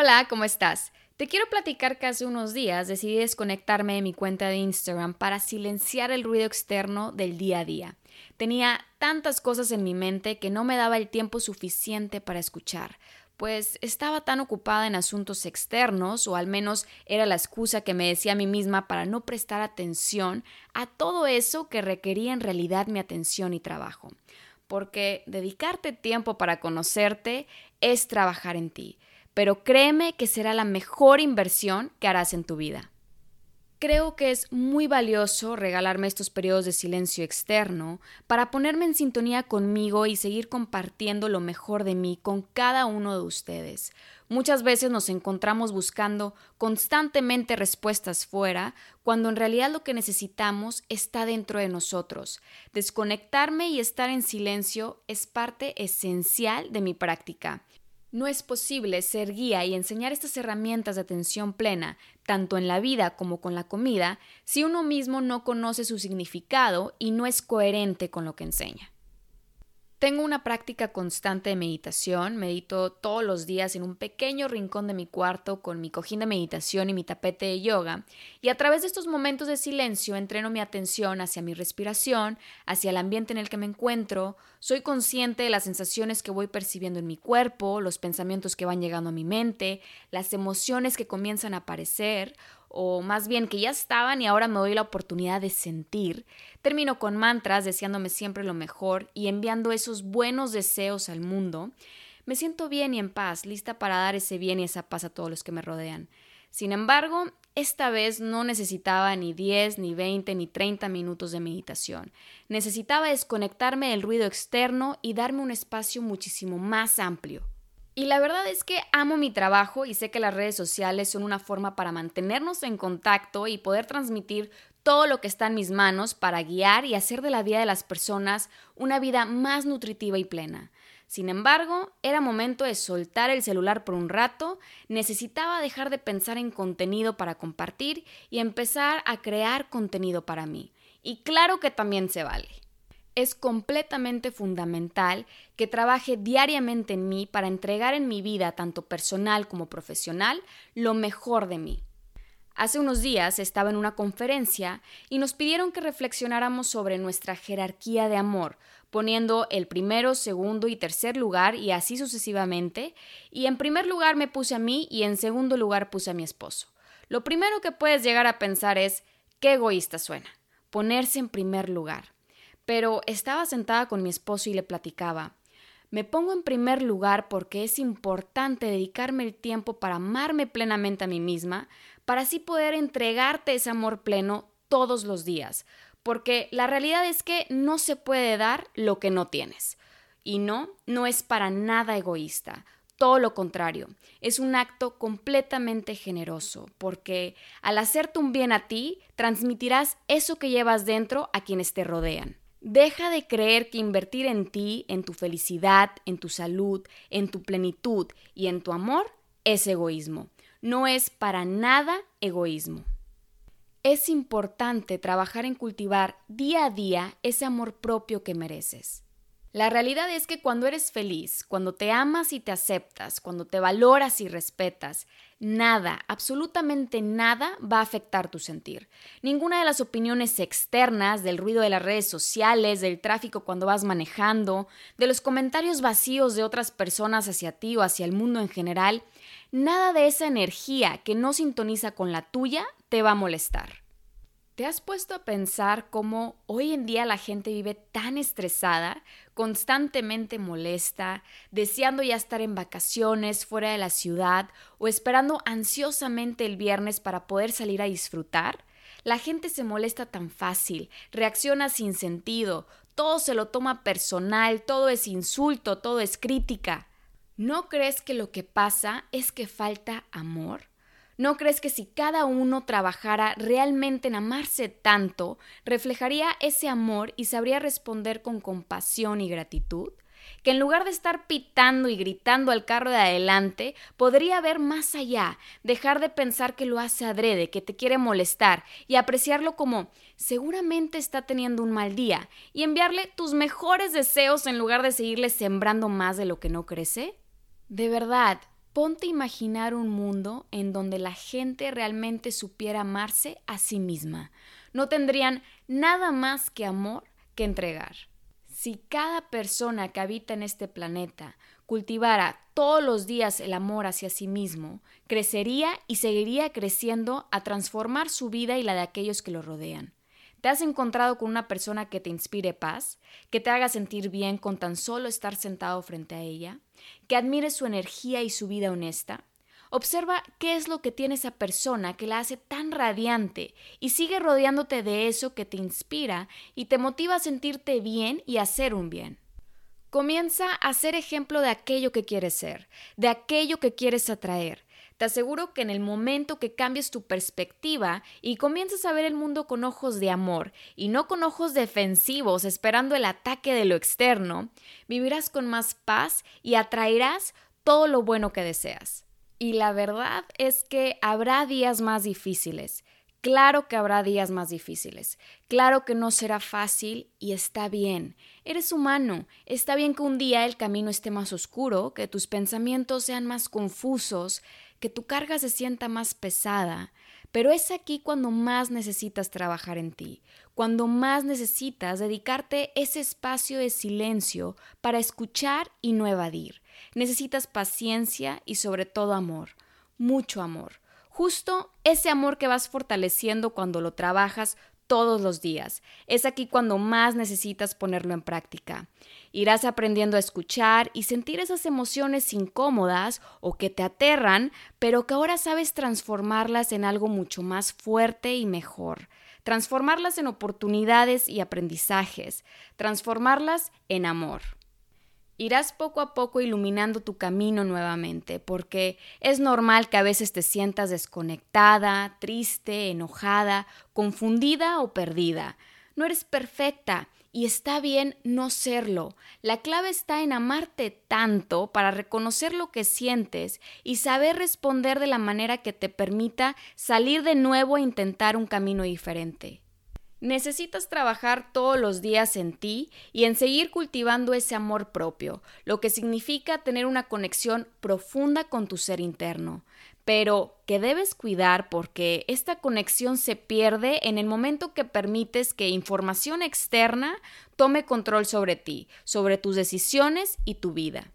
Hola, ¿cómo estás? Te quiero platicar que hace unos días decidí desconectarme de mi cuenta de Instagram para silenciar el ruido externo del día a día. Tenía tantas cosas en mi mente que no me daba el tiempo suficiente para escuchar, pues estaba tan ocupada en asuntos externos, o al menos era la excusa que me decía a mí misma para no prestar atención a todo eso que requería en realidad mi atención y trabajo. Porque dedicarte tiempo para conocerte es trabajar en ti pero créeme que será la mejor inversión que harás en tu vida. Creo que es muy valioso regalarme estos periodos de silencio externo para ponerme en sintonía conmigo y seguir compartiendo lo mejor de mí con cada uno de ustedes. Muchas veces nos encontramos buscando constantemente respuestas fuera, cuando en realidad lo que necesitamos está dentro de nosotros. Desconectarme y estar en silencio es parte esencial de mi práctica. No es posible ser guía y enseñar estas herramientas de atención plena, tanto en la vida como con la comida, si uno mismo no conoce su significado y no es coherente con lo que enseña. Tengo una práctica constante de meditación, medito todos los días en un pequeño rincón de mi cuarto con mi cojín de meditación y mi tapete de yoga, y a través de estos momentos de silencio entreno mi atención hacia mi respiración, hacia el ambiente en el que me encuentro, soy consciente de las sensaciones que voy percibiendo en mi cuerpo, los pensamientos que van llegando a mi mente, las emociones que comienzan a aparecer, o más bien que ya estaban y ahora me doy la oportunidad de sentir. Termino con mantras deseándome siempre lo mejor y enviando esos buenos deseos al mundo. Me siento bien y en paz, lista para dar ese bien y esa paz a todos los que me rodean. Sin embargo, esta vez no necesitaba ni 10, ni 20, ni 30 minutos de meditación. Necesitaba desconectarme del ruido externo y darme un espacio muchísimo más amplio, y la verdad es que amo mi trabajo y sé que las redes sociales son una forma para mantenernos en contacto y poder transmitir todo lo que está en mis manos para guiar y hacer de la vida de las personas una vida más nutritiva y plena. Sin embargo, era momento de soltar el celular por un rato, necesitaba dejar de pensar en contenido para compartir y empezar a crear contenido para mí. Y claro que también se vale es completamente fundamental que trabaje diariamente en mí para entregar en mi vida, tanto personal como profesional, lo mejor de mí. Hace unos días estaba en una conferencia y nos pidieron que reflexionáramos sobre nuestra jerarquía de amor, poniendo el primero, segundo y tercer lugar y así sucesivamente, y en primer lugar me puse a mí y en segundo lugar puse a mi esposo. Lo primero que puedes llegar a pensar es, qué egoísta suena, ponerse en primer lugar pero estaba sentada con mi esposo y le platicaba. Me pongo en primer lugar porque es importante dedicarme el tiempo para amarme plenamente a mí misma, para así poder entregarte ese amor pleno todos los días, porque la realidad es que no se puede dar lo que no tienes. Y no, no es para nada egoísta, todo lo contrario, es un acto completamente generoso, porque al hacerte un bien a ti, transmitirás eso que llevas dentro a quienes te rodean. Deja de creer que invertir en ti, en tu felicidad, en tu salud, en tu plenitud y en tu amor es egoísmo. No es para nada egoísmo. Es importante trabajar en cultivar día a día ese amor propio que mereces. La realidad es que cuando eres feliz, cuando te amas y te aceptas, cuando te valoras y respetas, nada, absolutamente nada va a afectar tu sentir. Ninguna de las opiniones externas, del ruido de las redes sociales, del tráfico cuando vas manejando, de los comentarios vacíos de otras personas hacia ti o hacia el mundo en general, nada de esa energía que no sintoniza con la tuya te va a molestar. ¿Te has puesto a pensar cómo hoy en día la gente vive tan estresada, constantemente molesta, deseando ya estar en vacaciones fuera de la ciudad o esperando ansiosamente el viernes para poder salir a disfrutar? La gente se molesta tan fácil, reacciona sin sentido, todo se lo toma personal, todo es insulto, todo es crítica. ¿No crees que lo que pasa es que falta amor? ¿No crees que si cada uno trabajara realmente en amarse tanto, reflejaría ese amor y sabría responder con compasión y gratitud? que en lugar de estar pitando y gritando al carro de adelante, podría ver más allá, dejar de pensar que lo hace adrede, que te quiere molestar, y apreciarlo como seguramente está teniendo un mal día, y enviarle tus mejores deseos en lugar de seguirle sembrando más de lo que no crece? De verdad, ponte a imaginar un mundo en donde la gente realmente supiera amarse a sí misma. No tendrían nada más que amor que entregar. Si cada persona que habita en este planeta cultivara todos los días el amor hacia sí mismo, crecería y seguiría creciendo a transformar su vida y la de aquellos que lo rodean. ¿Te has encontrado con una persona que te inspire paz, que te haga sentir bien con tan solo estar sentado frente a ella, que admire su energía y su vida honesta? Observa qué es lo que tiene esa persona que la hace tan radiante y sigue rodeándote de eso que te inspira y te motiva a sentirte bien y a hacer un bien. Comienza a ser ejemplo de aquello que quieres ser, de aquello que quieres atraer. Te aseguro que en el momento que cambies tu perspectiva y comiences a ver el mundo con ojos de amor y no con ojos defensivos esperando el ataque de lo externo, vivirás con más paz y atraerás todo lo bueno que deseas. Y la verdad es que habrá días más difíciles. Claro que habrá días más difíciles. Claro que no será fácil y está bien. Eres humano. Está bien que un día el camino esté más oscuro, que tus pensamientos sean más confusos, que tu carga se sienta más pesada. Pero es aquí cuando más necesitas trabajar en ti, cuando más necesitas dedicarte ese espacio de silencio para escuchar y no evadir. Necesitas paciencia y sobre todo amor, mucho amor. Justo ese amor que vas fortaleciendo cuando lo trabajas todos los días. Es aquí cuando más necesitas ponerlo en práctica. Irás aprendiendo a escuchar y sentir esas emociones incómodas o que te aterran, pero que ahora sabes transformarlas en algo mucho más fuerte y mejor. Transformarlas en oportunidades y aprendizajes. Transformarlas en amor irás poco a poco iluminando tu camino nuevamente, porque es normal que a veces te sientas desconectada, triste, enojada, confundida o perdida. No eres perfecta y está bien no serlo. La clave está en amarte tanto para reconocer lo que sientes y saber responder de la manera que te permita salir de nuevo e intentar un camino diferente. Necesitas trabajar todos los días en ti y en seguir cultivando ese amor propio, lo que significa tener una conexión profunda con tu ser interno, pero que debes cuidar porque esta conexión se pierde en el momento que permites que información externa tome control sobre ti, sobre tus decisiones y tu vida.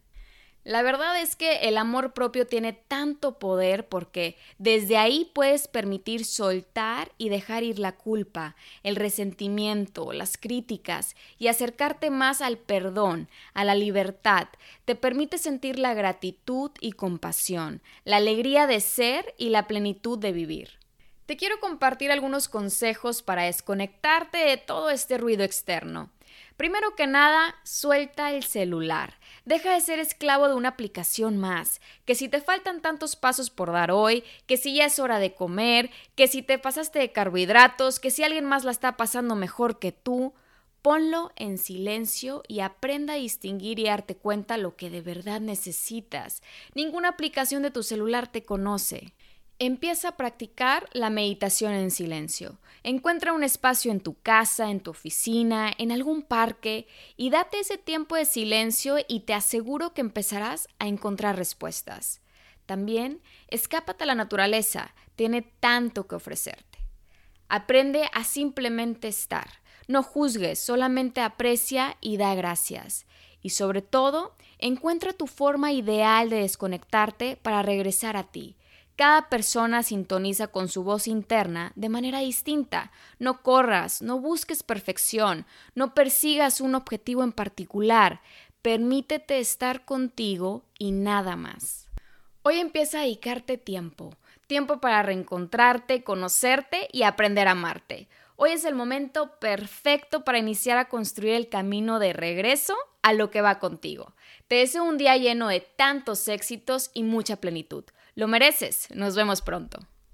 La verdad es que el amor propio tiene tanto poder porque desde ahí puedes permitir soltar y dejar ir la culpa, el resentimiento, las críticas y acercarte más al perdón, a la libertad. Te permite sentir la gratitud y compasión, la alegría de ser y la plenitud de vivir. Te quiero compartir algunos consejos para desconectarte de todo este ruido externo. Primero que nada, suelta el celular. Deja de ser esclavo de una aplicación más. Que si te faltan tantos pasos por dar hoy, que si ya es hora de comer, que si te pasaste de carbohidratos, que si alguien más la está pasando mejor que tú, ponlo en silencio y aprenda a distinguir y darte cuenta lo que de verdad necesitas. Ninguna aplicación de tu celular te conoce. Empieza a practicar la meditación en silencio. Encuentra un espacio en tu casa, en tu oficina, en algún parque y date ese tiempo de silencio y te aseguro que empezarás a encontrar respuestas. También escápate a la naturaleza, tiene tanto que ofrecerte. Aprende a simplemente estar. No juzgues, solamente aprecia y da gracias. Y sobre todo, encuentra tu forma ideal de desconectarte para regresar a ti cada persona sintoniza con su voz interna de manera distinta. No corras, no busques perfección, no persigas un objetivo en particular. Permítete estar contigo y nada más. Hoy empieza a dedicarte tiempo, tiempo para reencontrarte, conocerte y aprender a amarte. Hoy es el momento perfecto para iniciar a construir el camino de regreso a lo que va contigo. Te deseo un día lleno de tantos éxitos y mucha plenitud. Lo mereces. Nos vemos pronto.